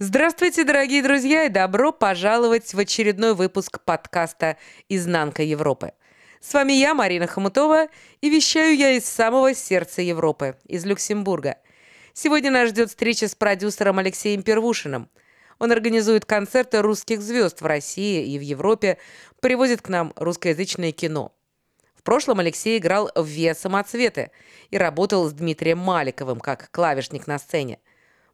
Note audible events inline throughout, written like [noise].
Здравствуйте, дорогие друзья, и добро пожаловать в очередной выпуск подкаста «Изнанка Европы». С вами я, Марина Хомутова, и вещаю я из самого сердца Европы, из Люксембурга. Сегодня нас ждет встреча с продюсером Алексеем Первушиным. Он организует концерты русских звезд в России и в Европе, привозит к нам русскоязычное кино. В прошлом Алексей играл в «Виа самоцветы» и работал с Дмитрием Маликовым как клавишник на сцене.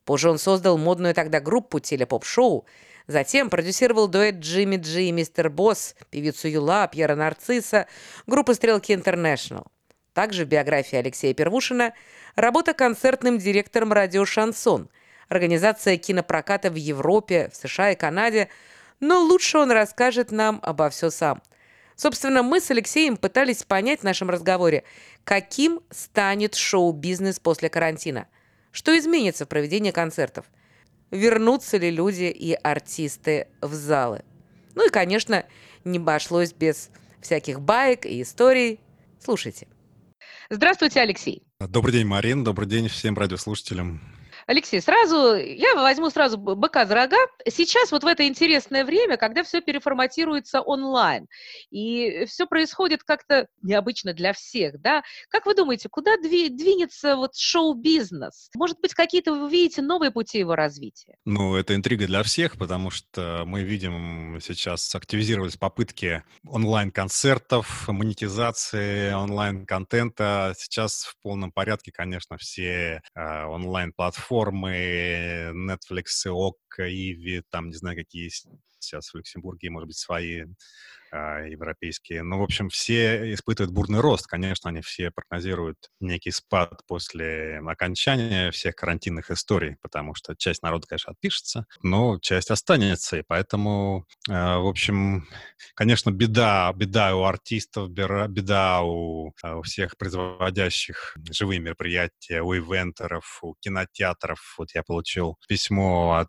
Позже он создал модную тогда группу телепоп-шоу, затем продюсировал дуэт Джимми Джи и Мистер Босс, певицу Юла, Пьера Нарцисса, группу «Стрелки Интернешнл». Также в биографии Алексея Первушина работа концертным директором радио «Шансон», организация кинопроката в Европе, в США и Канаде, но лучше он расскажет нам обо все сам. Собственно, мы с Алексеем пытались понять в нашем разговоре, каким станет шоу-бизнес после карантина – что изменится в проведении концертов? Вернутся ли люди и артисты в залы? Ну и, конечно, не обошлось без всяких баек и историй. Слушайте. Здравствуйте, Алексей. Добрый день, Марин. Добрый день всем радиослушателям. Алексей, сразу, я возьму сразу быка за рога. Сейчас вот в это интересное время, когда все переформатируется онлайн, и все происходит как-то необычно для всех, да, как вы думаете, куда двинется вот шоу-бизнес? Может быть, какие-то вы видите новые пути его развития? Ну, это интрига для всех, потому что мы видим сейчас активизировались попытки онлайн-концертов, монетизации онлайн-контента. Сейчас в полном порядке, конечно, все э, онлайн-платформы платформы Netflix, ОК, Иви, там, не знаю, какие сейчас в Люксембурге, может быть, свои европейские. Ну, в общем, все испытывают бурный рост. Конечно, они все прогнозируют некий спад после окончания всех карантинных историй, потому что часть народа, конечно, отпишется, но часть останется. И поэтому, а, в общем, конечно, беда, беда у артистов, беда у, а, у всех производящих живые мероприятия, у ивентеров, у кинотеатров. Вот я получил письмо от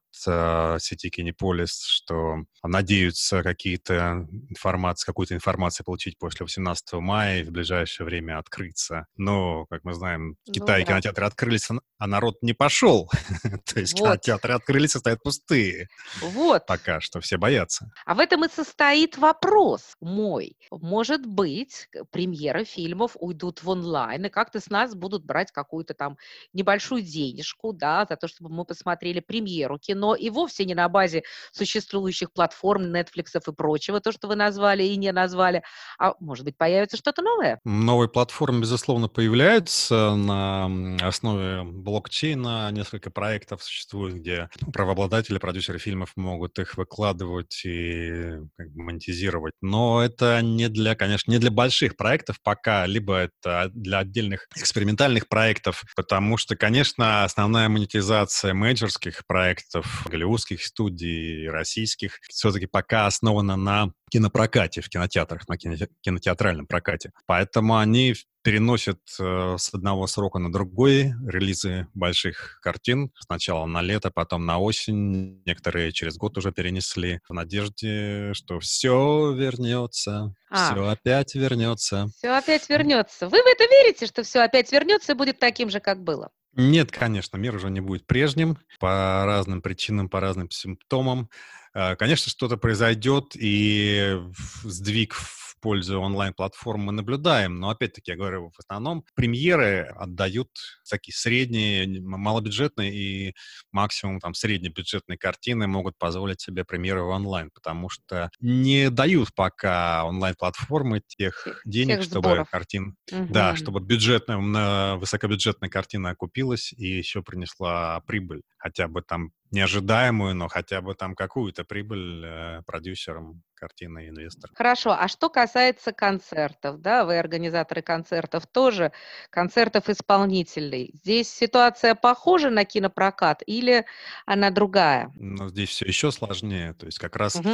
сети Кинеполис, что надеются какие-то информации информации, какую-то информацию получить после 18 мая и в ближайшее время открыться. Но, как мы знаем, в Китае ну, да. кинотеатры открылись, а народ не пошел. [laughs] То есть вот. кинотеатры открылись и стоят пустые. Вот. Пока что все боятся. А в этом и состоит вопрос мой. Может быть, премьеры фильмов уйдут в онлайн, и как-то с нас будут брать какую-то там небольшую денежку, да, за то, чтобы мы посмотрели премьеру кино, и вовсе не на базе существующих платформ, Netflix и прочего, то, что вы назвали, назвали и не назвали. А может быть, появится что-то новое? Новые платформы, безусловно, появляются на основе блокчейна. Несколько проектов существует, где правообладатели, продюсеры фильмов могут их выкладывать и как бы, монетизировать. Но это не для, конечно, не для больших проектов пока, либо это для отдельных экспериментальных проектов, потому что, конечно, основная монетизация менеджерских проектов, голливудских студий, российских, все-таки пока основана на кинопрокате в кинотеатрах, на кинотеатральном прокате. Поэтому они переносят э, с одного срока на другой релизы больших картин. Сначала на лето, потом на осень. Некоторые через год уже перенесли в надежде, что все вернется, а, все опять вернется. Все опять вернется. Вы в это верите, что все опять вернется и будет таким же, как было? Нет, конечно, мир уже не будет прежним по разным причинам, по разным симптомам. Э, конечно, что-то произойдет, и сдвиг пользу онлайн-платформ мы наблюдаем, но опять-таки, я говорю, в основном премьеры отдают такие средние, малобюджетные и максимум там среднебюджетные картины могут позволить себе премьеры в онлайн, потому что не дают пока онлайн-платформы тех денег, Всех чтобы сборов. картин, угу. да, чтобы бюджетная, высокобюджетная картина окупилась и еще принесла прибыль, хотя бы там неожидаемую, но хотя бы там какую-то прибыль э, продюсерам картины инвесторам. Хорошо, а что касается концертов, да, вы организаторы концертов тоже, концертов исполнителей. Здесь ситуация похожа на кинопрокат или она другая? Ну, здесь все еще сложнее, то есть как раз угу.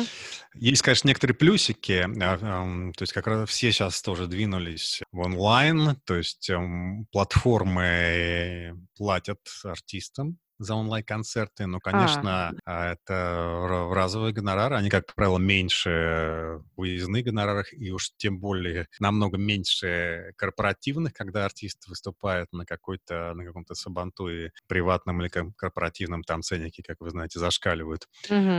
есть, конечно, некоторые плюсики, а, то есть как раз все сейчас тоже двинулись в онлайн, то есть платформы платят артистам, за онлайн-концерты, но, А. конечно, а, это ра- разовые гонорары, они, как правило, меньше выездных гонораров, и уж тем более намного меньше корпоративных, когда артист выступает на какой-то, на каком-то сабантуе приватном или корпоративном, там ценники, как вы знаете, зашкаливают.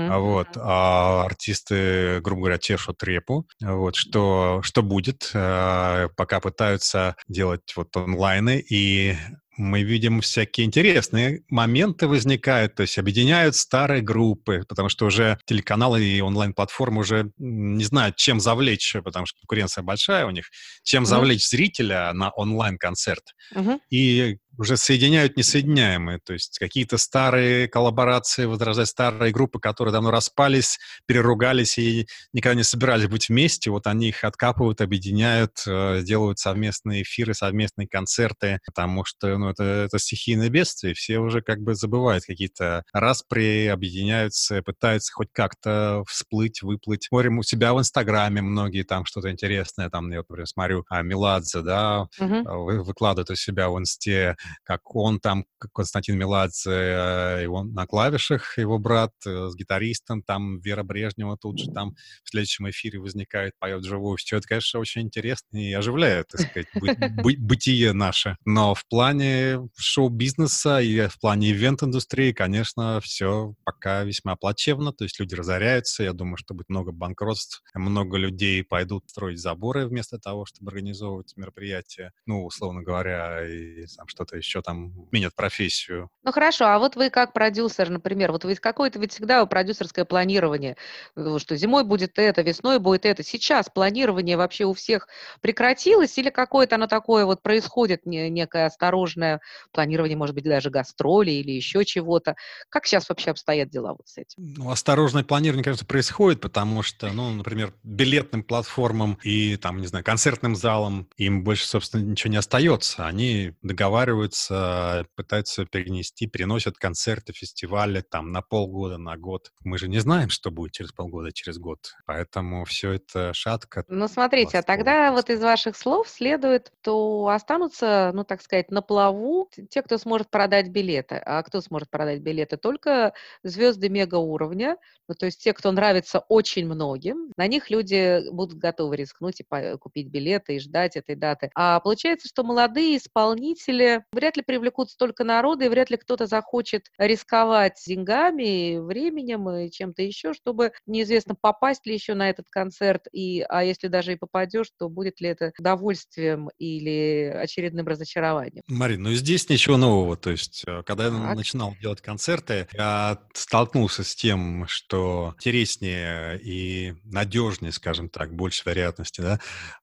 А Вот. А артисты, грубо говоря, чешут репу. Вот. Что, что будет? А, Пока пытаются делать вот онлайны, и мы видим всякие интересные моменты возникают, то есть объединяют старые группы, потому что уже телеканалы и онлайн-платформы уже не знают, чем завлечь, потому что конкуренция большая у них, чем завлечь зрителя на онлайн-концерт Мгм. и уже соединяют несоединяемые, то есть какие-то старые коллаборации, возрождать старые группы, которые давно распались, переругались и никогда не собирались быть вместе, вот они их откапывают, объединяют, э, делают совместные эфиры, совместные концерты, потому что, ну, это, это стихийное бедствие, все уже как бы забывают какие-то распри, объединяются, пытаются хоть как-то всплыть, выплыть. Смотрим у себя в Инстаграме многие там что-то интересное, там, я, вот, например, смотрю, а, Меладзе, да, Мгм. а, вы- выкладывает у себя в инсте, как он там, как Константин Меладзе, э, его на клавишах, его брат э, с гитаристом, там Вера Брежнева тут же там в следующем эфире возникает, поет вживую. Все это, конечно, очень интересно и оживляет, так сказать, бы- [laughs] бы- бытие наше. Но в плане шоу-бизнеса и в плане ивент-индустрии, конечно, все пока весьма плачевно, то есть люди разоряются, я думаю, что будет много банкротств, много людей пойдут строить заборы вместо того, чтобы организовывать мероприятия, ну, условно говоря, и там что-то еще там менят профессию. Ну хорошо, а вот вы как продюсер, например, вот ведь какое-то ведь всегда продюсерское планирование, э, что зимой будет это, весной будет это. Сейчас планирование вообще у всех прекратилось или какое-то оно такое вот происходит, не- некое осторожное планирование, может быть, даже гастролей или еще чего-то? Как сейчас вообще обстоят дела вот с этим? Ну, осторожное планирование, кажется, происходит, потому что, ну, например, билетным платформам и, там, не знаю, концертным залам им больше, собственно, ничего не остается. Они договариваются, пытаются перенести, переносят концерты, фестивали там на полгода, на год. Мы же не знаем, что будет через полгода, через год. Поэтому все это шатко. Ну, смотрите, а тогда вот из ваших слов следует, то останутся, ну, так сказать, на плаву те, кто сможет продать билеты. А кто сможет продать билеты? Только звезды мега-уровня, ну, то есть те, кто нравится очень многим. На них люди будут готовы рискнуть и купить билеты и ждать этой даты. А получается, что молодые исполнители вряд ли привлекут столько народа, и вряд ли кто-то захочет рисковать деньгами, временем и чем-то еще, чтобы неизвестно, попасть ли еще на этот концерт, и, а если даже и попадешь, то будет ли это удовольствием или очередным разочарованием. Марин, ну здесь ничего нового. То есть, э, когда я Так. начинал делать концерты, я столкнулся с тем, что интереснее и надежнее, скажем так, больше вероятности, да,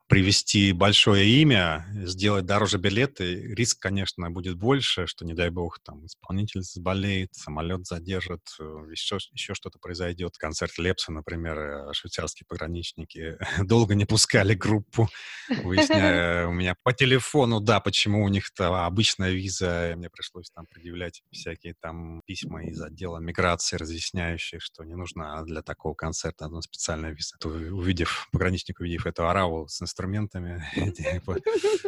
привести большое имя, сделать дороже билеты. Риск, конечно, будет больше, что, не дай бог, там исполнитель заболеет, самолет задержит, э, еще, еще что-то произойдет. Концерт Лепса, например, э, швейцарские пограничники [laughs] долго не пускали группу, выясняя у меня по телефону, да, почему у них то обычная виза, мне пришлось там предъявлять всякие там письма из отдела миграции, разъясняющие, что не нужна для такого концерта специальная виза. То, увидев, пограничник, увидев эту ораву с инструментами, [laughs] типа,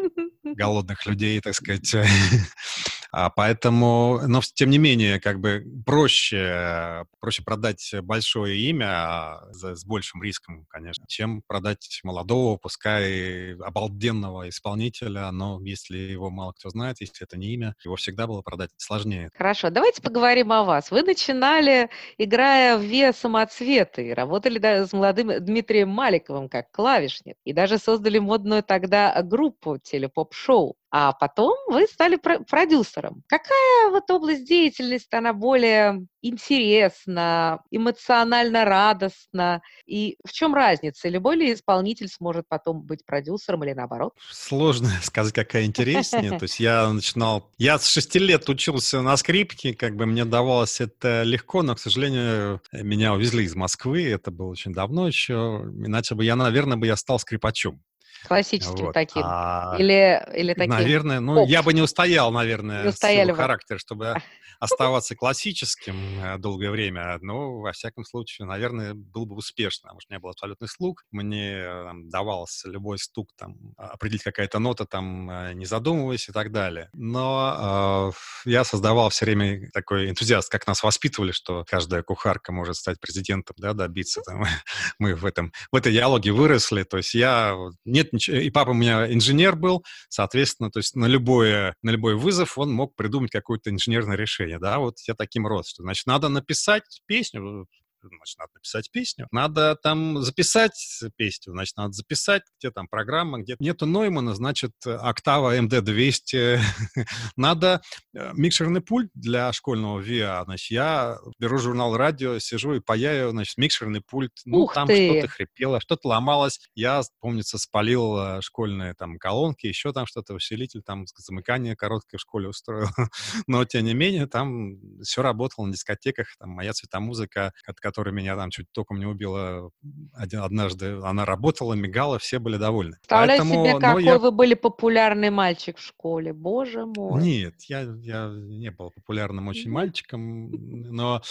[laughs] голодных людей, так сказать. [laughs] А поэтому, но тем не менее, как бы проще, проще продать большое имя а, за- с большим риском, конечно, чем продать молодого, пускай обалденного исполнителя, но если его мало кто знает, если это не имя, его всегда было продать сложнее. Хорошо, давайте поговорим о вас. Вы начинали, играя в «Виа самоцветы», работали с молодым Дмитрием Маликовым как клавишник, и даже создали модную тогда группу телепоп-шоу. А потом вы стали про- продюсером. Какая вот область деятельности, она более интересна, эмоционально радостна? И в чем разница? Любой ли исполнитель сможет потом быть продюсером или наоборот? Сложно [laughs] сказать, какая интереснее. То [laughs] есть я начинал... Я с шести лет учился на скрипке, как бы мне давалось это легко, но, к сожалению, меня увезли из Москвы, это было очень давно еще. Иначе бы я, наверное, бы я стал скрипачом. Классическим Вот. таким? А, Или, или таким? Наверное, ну, поп? я бы не устоял, Не наверное, в устояли силу бы. характера, чтобы оставаться классическим э, долгое время, но, во всяком случае, наверное, был бы успешно, потому что у меня был абсолютный слух, мне там, давался любой стук, там, определить какая-то нота, там, э, не задумываясь и так далее. Но э, я создавал все время такой энтузиаст, как нас воспитывали, что каждая кухарка может стать президентом, да, добиться. Там. [laughs] Мы в, этом, в этой диалоге выросли, то есть я... Нет ничего... И папа у меня инженер был, соответственно, то есть на, любое, на любой вызов он мог придумать какое-то инженерное решение, да, вот я таким рос, что, значит, надо написать песню, значит, надо написать песню. Надо там записать песню, значит, надо записать, где там программа, где нету Ноймана, значит, октава MD200. [laughs] надо э, микшерный пульт для школьного ВИА. Значит, я беру журнал радио, сижу и паяю, значит, микшерный пульт. Ну, Ух там что-то хрипело, что-то ломалось. Я, помнится, спалил э, школьные там колонки, еще там что-то, усилитель, там замыкание короткое в школе устроил. [laughs] Но, тем не менее, там все работало на дискотеках, там моя цветомузыка, которая которая меня там чуть током не убила один, однажды, она работала, мигала, все были довольны. Представляете Поэтому, себе, какой я... вы были популярный мальчик в школе, боже мой. Нет, я, я не был популярным очень мальчиком, но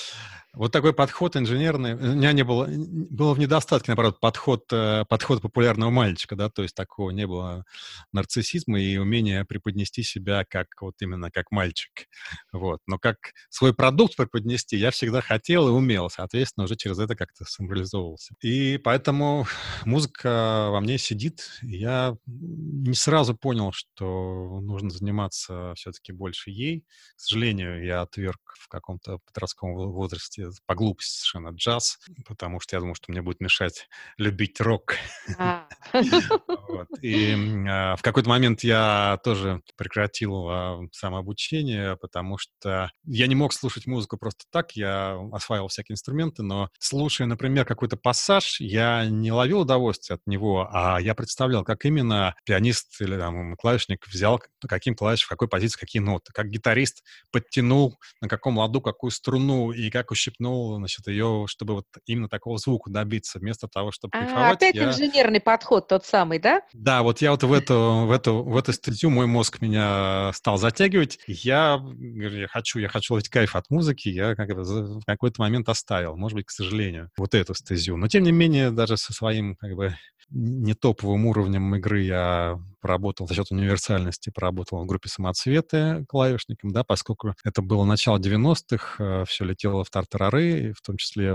вот такой подход инженерный, у меня не было, было в недостатке, наоборот, подход, э, подход популярного мальчика, да, то есть такого не было нарциссизма и умения преподнести себя как вот именно как мальчик, вот. Но как свой продукт преподнести я всегда хотел и умел, соответственно, уже через это как-то самореализовывался. И поэтому [sighs] музыка во мне сидит, я не сразу понял, что нужно заниматься все-таки больше ей. К сожалению, я отверг в каком-то подростковом возрасте по глупости совершенно джаз, потому что я думал, что мне будет мешать [laughs] любить рок. А. [laughs] И а, в какой-то момент я тоже прекратил а, самообучение, потому что я не мог слушать музыку просто так, я осваивал всякие инструменты, но слушая, например, какой-то пассаж, я не ловил удовольствие от него, а я представлял, как именно пианист или там, клавишник взял каким клавишем, в какой позиции, какие ноты, как гитарист подтянул на каком ладу какую струну и как ущипнул значит, ее, чтобы вот именно такого звука добиться, вместо того, чтобы а, опять я... инженерный подход тот самый, да? Да, вот я вот в эту, в эту, в эту статью мой мозг меня стал затягивать. Я, я хочу, я хочу ловить кайф от музыки, я как бы в какой-то момент оставил, может быть, к сожалению, вот эту стезю. Но, тем не менее, даже со своим, как бы, не топовым уровнем игры я поработал за счет универсальности, поработал в группе «Самоцветы» клавишником, да, поскольку это было начало 90-х, э, все летело в тартарары, в том числе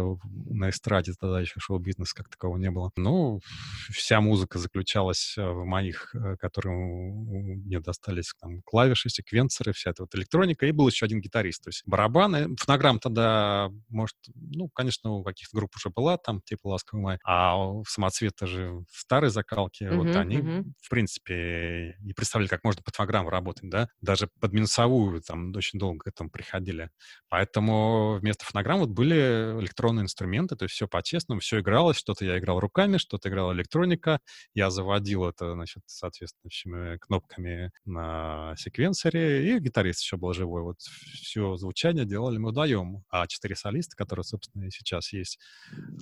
на эстраде тогда еще шоу-бизнес как такового не было. Ну, вся музыка заключалась э, в моих, э, которые мне достались там клавиши, секвенсоры, вся эта вот электроника, и был еще один гитарист, то есть барабаны. Фонограмм тогда, может, ну, конечно, у каких-то групп уже была, там, типа «Ласковый май», а в «Самоцвет» же в старой закалке, uh-huh, вот они, uh-huh. в принципе, не представляли, как можно под фонограмму работать, да, даже под минусовую там очень долго к этому приходили. Поэтому вместо фонограмм вот были электронные инструменты, то есть все по-честному, все игралось, что-то я играл руками, что-то играла электроника, я заводил это, значит, соответствующими кнопками на секвенсоре, и гитарист еще был живой. Вот все звучание делали мы вдвоем, а четыре солиста, которые, собственно, и сейчас есть,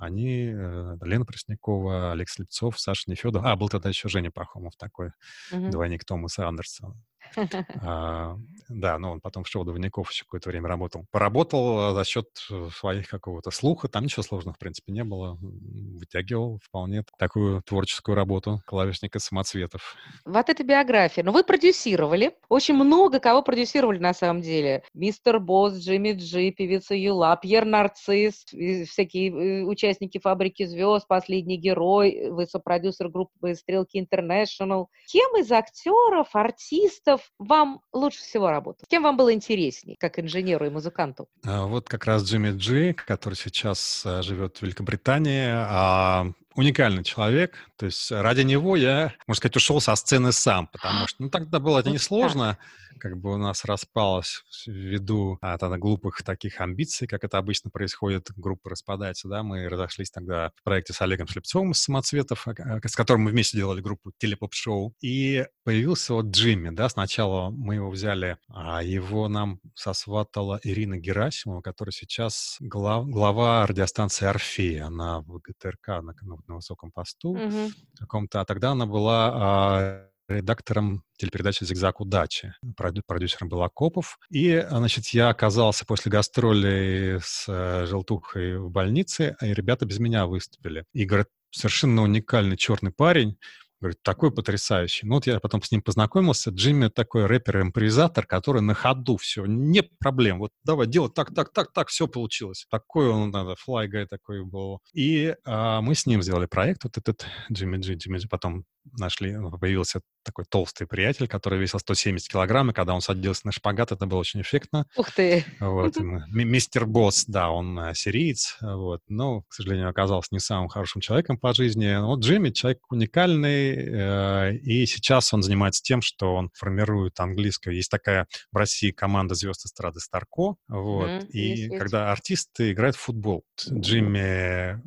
они, э, Лена Преснякова, Алекс Лепцов, Саша Нефедов, а, был тогда еще Женя Пахомов такой, mm-hmm. двойник Томаса Андерсона. [laughs] А, да, но он потом в шоу Двойников еще какое-то время работал. Поработал за счет э, своих какого-то слуха. Там ничего сложного, в принципе, не было. Вытягивал вполне такую творческую работу клавишника самоцветов. Вот эта биография. Но ну, вы продюсировали. Очень много кого продюсировали на самом деле. Мистер Босс, Джимми Джи, певица Юла, Пьер Нарцисс, всякие э, участники «Фабрики звезд», «Последний герой», вы сопродюсер группы «Стрелки Интернешнл». Кем из актеров, артистов музыкантов вам лучше всего работал? Кем вам было интереснее, как инженеру и музыканту? А, вот как раз Джимми Джи, который сейчас а, живет в Великобритании, а уникальный человек. То есть ради него я, можно сказать, ушел со сцены сам, потому что, ну, тогда было это несложно как бы у нас распалась ввиду а, тогда глупых таких амбиций, как это обычно происходит, группа распадается, да, мы разошлись тогда в проекте с Олегом Шлепцовым из «Самоцветов», а, а, с которым мы вместе делали группу «Телепоп-шоу», и появился вот Джимми, да, сначала мы его взяли, а его нам сосватала Ирина Герасимова, которая сейчас глав, глава радиостанции «Орфея», она в ГТРК на, на, высоком посту mm-hmm. каком-то, а тогда она была редактором телепередачи «Зигзаг удачи». Продюсером был Акопов. И, значит, я оказался после гастролей с э, «Желтухой» в больнице, и ребята без меня выступили. И, говорят, совершенно уникальный черный парень, Говорит, такой потрясающий. Ну вот я потом с ним познакомился. Джимми такой рэпер-импровизатор, который на ходу все, нет проблем. Вот давай делать так, так, так, так, все получилось. Такой он, надо, guy такой был. И а, мы с ним сделали проект, вот этот Джимми Джи, Джимми Джи. Потом нашли, ну, появился такой толстый приятель, который весил 170 килограмм, и когда он садился на шпагат, это было очень эффектно. Ух ты! Вот. [laughs] Мистер Босс, да, он э, сириец, вот, но, к сожалению, оказался не самым хорошим человеком по жизни. Вот Джимми человек уникальный, э, и сейчас он занимается тем, что он формирует английское. Есть такая в России команда звезд эстрады Старко, вот, mm-hmm. и есть, когда артисты играют в футбол. Джимми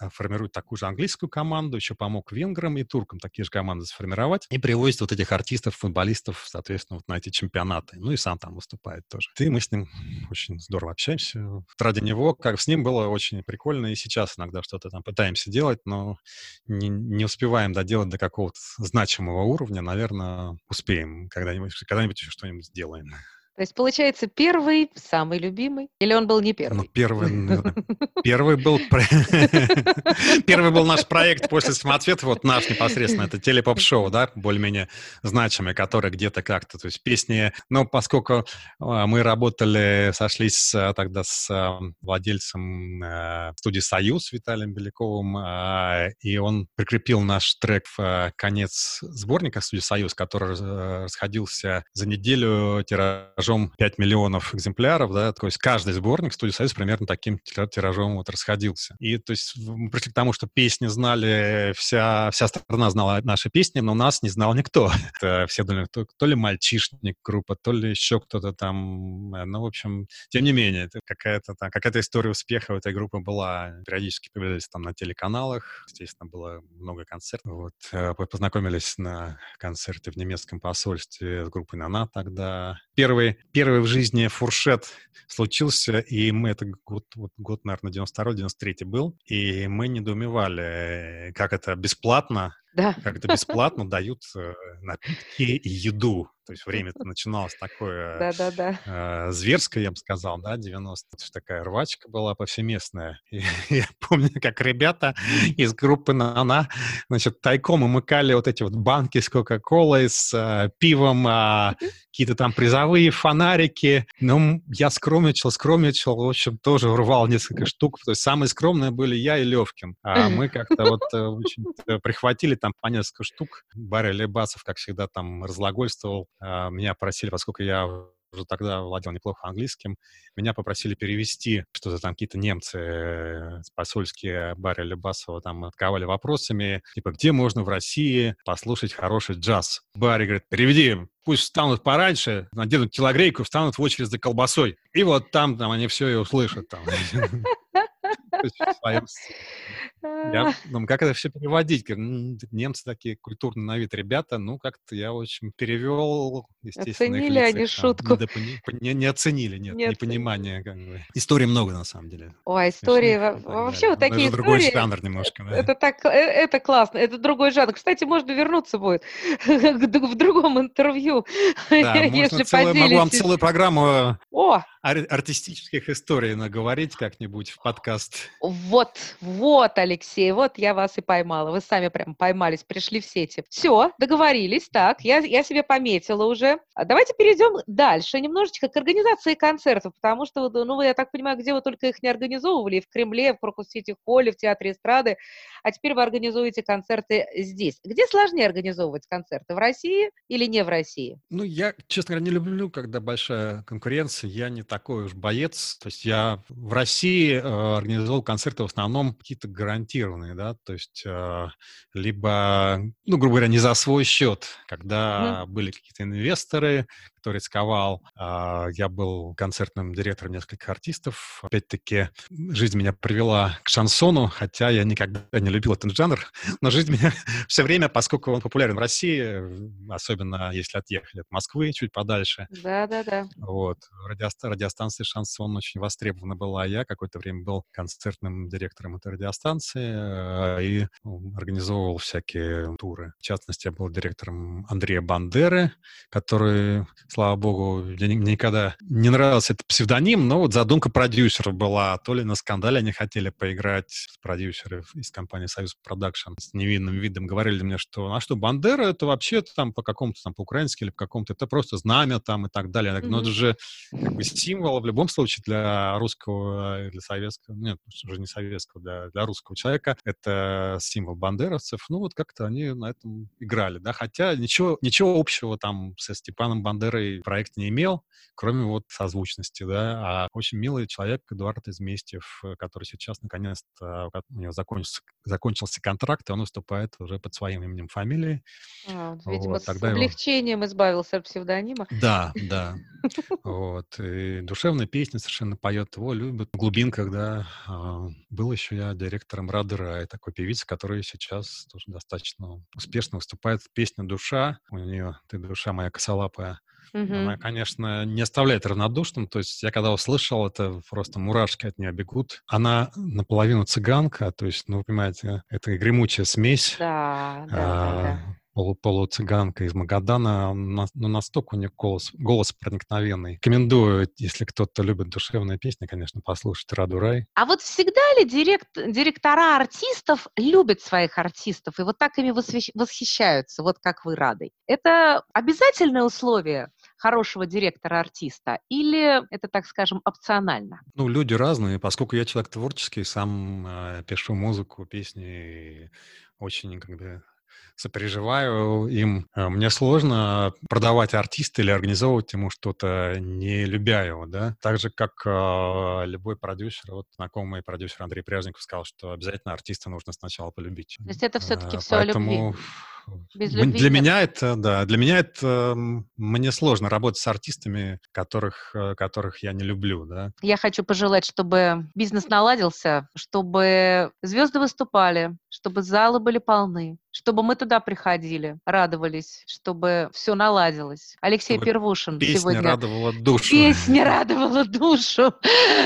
э, формирует такую же английскую команду, еще помог венграм и туркам такие же команды сформировать и привозит вот этих артистов, футболистов, соответственно, вот на эти чемпионаты. Ну и сам там выступает тоже. И мы с ним очень здорово общаемся. Ради него, как с ним было очень прикольно, и сейчас иногда что-то там пытаемся делать, но не, не успеваем доделать до какого-то значимого уровня. Наверное, успеем когда-нибудь, когда-нибудь еще что-нибудь сделаем. То есть, получается, первый, самый любимый? Или он был не первый? Ну, первый, первый [laughs] был... [laughs] Первый был наш проект после самоцвета, вот наш непосредственно, это телепоп-шоу, да, более-менее значимый, который где-то как-то, то есть песни, но поскольку а, мы работали, сошлись а, тогда с а, владельцем э, студии «Союз» Виталием Беляковым, и он прикрепил наш трек в конец сборника студии «Союз», который э, расходился за неделю тираж тиражом 5 миллионов экземпляров, да, то есть каждый сборник «Студия Союз» примерно таким тиражом вот расходился. И то есть мы пришли к тому, что песни знали, вся, вся страна знала наши песни, но нас не знал никто. [laughs] Это все думали, то, то ли мальчишник группа, то ли еще кто-то там. Э, ну, в общем, тем не менее, это какая-то там, какая-то история успеха у этой группы была. Периодически появлялись там на телеканалах, естественно, было много концертов. Вот, э, познакомились на концерте в немецком посольстве с группой «Нана» тогда. Первый первый, в жизни фуршет случился, и мы, это год, вот, год наверное, 92-93 был, и мы недоумевали, как это бесплатно, да. как это бесплатно дают э, напитки и еду. То есть время [laughs] начиналось такое да, да, да. Э, зверское, я бы сказал, да, 90 такая рвачка была повсеместная. [laughs] И, я помню, как ребята из группы «Нана», значит, тайком умыкали вот эти вот банки с Кока-Колой, с э, пивом, э, какие-то там призовые фонарики. Ну, я скромничал, скромничал, в общем, тоже урвал несколько штук. То есть самые скромные были я и Левкин. А мы как-то вот э, [laughs] очень прихватили там по несколько штук. Барри Лебасов, как всегда, там разлагольствовал. А, меня просили, поскольку я уже тогда владел неплохо английским, меня попросили перевести что-то там какие-то немцы э, посольские Барри Лебасова там отковали вопросами, типа, где можно в России послушать хороший джаз? Барри говорит, переведи, пусть встанут пораньше, наденут телогрейку, встанут в очередь за колбасой. И вот там, там они все и услышат. Там. [laughs] Я думаю, как это все переводить? Немцы такие культурные на вид ребята, ну, как-то я очень перевел, естественно. Оценили они шутку. Не, не оценили, нет, не непонимание. Истории много, на самом деле. Ой, истории, вообще вот такие истории. другой жанр немножко. Это так, э, это классно, это другой жанр. Кстати, можно вернуться будет [laughs] в другом интервью, [laughs] если Могу вам целую программу О! Артистических историй наговорить как-нибудь в подкаст. Вот, вот, Алексей, вот я вас и поймала. Вы сами прям поймались, пришли в сети. Все, договорились, так, я, я себе пометила уже. А давайте перейдем дальше немножечко к организации концертов, потому что, ну, я так понимаю, где вы только их не организовывали, и в Кремле, в Крокус-Сити Холле, в Театре эстрады, а теперь вы организуете концерты здесь. Где сложнее организовывать концерты, в России или не в России? Ну, я, честно говоря, не люблю, когда большая конкуренция, я не такой уж боец. То есть я в России э, организовал концерты в основном какие-то гарантированные, да, то есть э, либо, ну, грубо говоря, не за свой счет, когда mm-hmm. были какие-то инвесторы, кто рисковал. А, я был концертным директором нескольких артистов. Опять-таки, жизнь меня привела к шансону, хотя я никогда не любил этот жанр, [laughs] но жизнь меня [laughs] все время, поскольку он популярен в России, особенно если отъехали от Москвы чуть подальше. Да-да-да. Вот. Радиоста- радиостанция «Шансон» очень востребована была. Я какое-то время был концертным директором этой радиостанции э, и организовывал всякие туры. В частности, я был директором Андрея Бандеры, который, слава богу, мне никогда не нравился этот псевдоним, но вот задумка продюсеров была. То ли на скандале они хотели поиграть с продюсеров из компании «Союз Продакшн» с невинным видом. Говорили мне, что, а что, Бандера это вообще там по какому-то там по-украински или по какому-то, это просто знамя там и так далее. Я говорю, ну это же как бы символ в любом случае для русского, для советского, нет, уже не советского, для, для русского человека. Это символ бандеровцев. Ну вот как-то они на этом играли, да, хотя ничего, ничего общего там со Степаном Бандерой проект не имел, кроме вот созвучности, да, а очень милый человек Эдуард Изместьев, который сейчас наконец-то, у него закончился, закончился контракт, и он выступает уже под своим именем, фамилией. А, видимо, вот, с облегчением его... избавился от псевдонима. Да, да. [laughs] Вот. И душевные песни совершенно поет, его любят. В глубинках, да. А, был еще я директором Рады Рай, такой певицы, который сейчас тоже достаточно успешно выступает. Песня «Душа», у нее «Ты душа моя косолапая», Угу. Она, конечно, не оставляет равнодушным. То есть я когда услышал, это просто мурашки от нее бегут. Она наполовину цыганка, то есть, ну, вы понимаете, это гремучая смесь. Да, да, а, да, да полу полуцыганка из Магадана, ну, настолько у нее голос, голос проникновенный. Рекомендую, если кто-то любит душевные песни, конечно, послушать Раду Рай. А вот всегда ли директ, директора артистов любят своих артистов и вот так ими восхищаются, вот как вы Радой? Это обязательное условие хорошего директора артиста или это, так скажем, опционально? Ну, люди разные, поскольку я человек творческий, сам э, пишу музыку, песни, очень как бы сопереживаю им. Э, мне сложно продавать артиста или организовывать ему что-то, не любя его, да. Так же, как э, любой продюсер, вот знакомый продюсер Андрей Пряжников сказал, что обязательно артиста нужно сначала полюбить. То есть это все-таки э, все Поэтому... любви? Без любви для меня это, да, для меня это мне сложно работать с артистами, которых, э, которых я не люблю, да. Я хочу пожелать, чтобы бизнес наладился, чтобы звезды выступали, чтобы залы были полны, чтобы мы туда приходили, радовались, чтобы все наладилось. Алексей чтобы Первушин песня сегодня... радовала душу. Песня радовала душу. [laughs]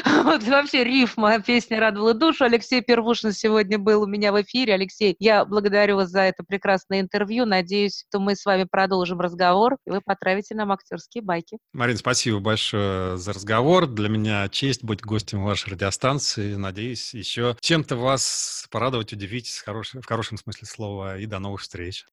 Вот вообще рифма «Песня радовала душу». Алексей Первушин сегодня был у меня в эфире. Алексей, я благодарю вас за это прекрасное интервью. Надеюсь, что мы с вами продолжим разговор, и вы потравите нам актерские байки. Марин, спасибо большое за разговор. Для меня честь быть гостем вашей радиостанции. Надеюсь, еще чем-то вас порадовать, удивить в хорошем смысле слова и до новых встреч.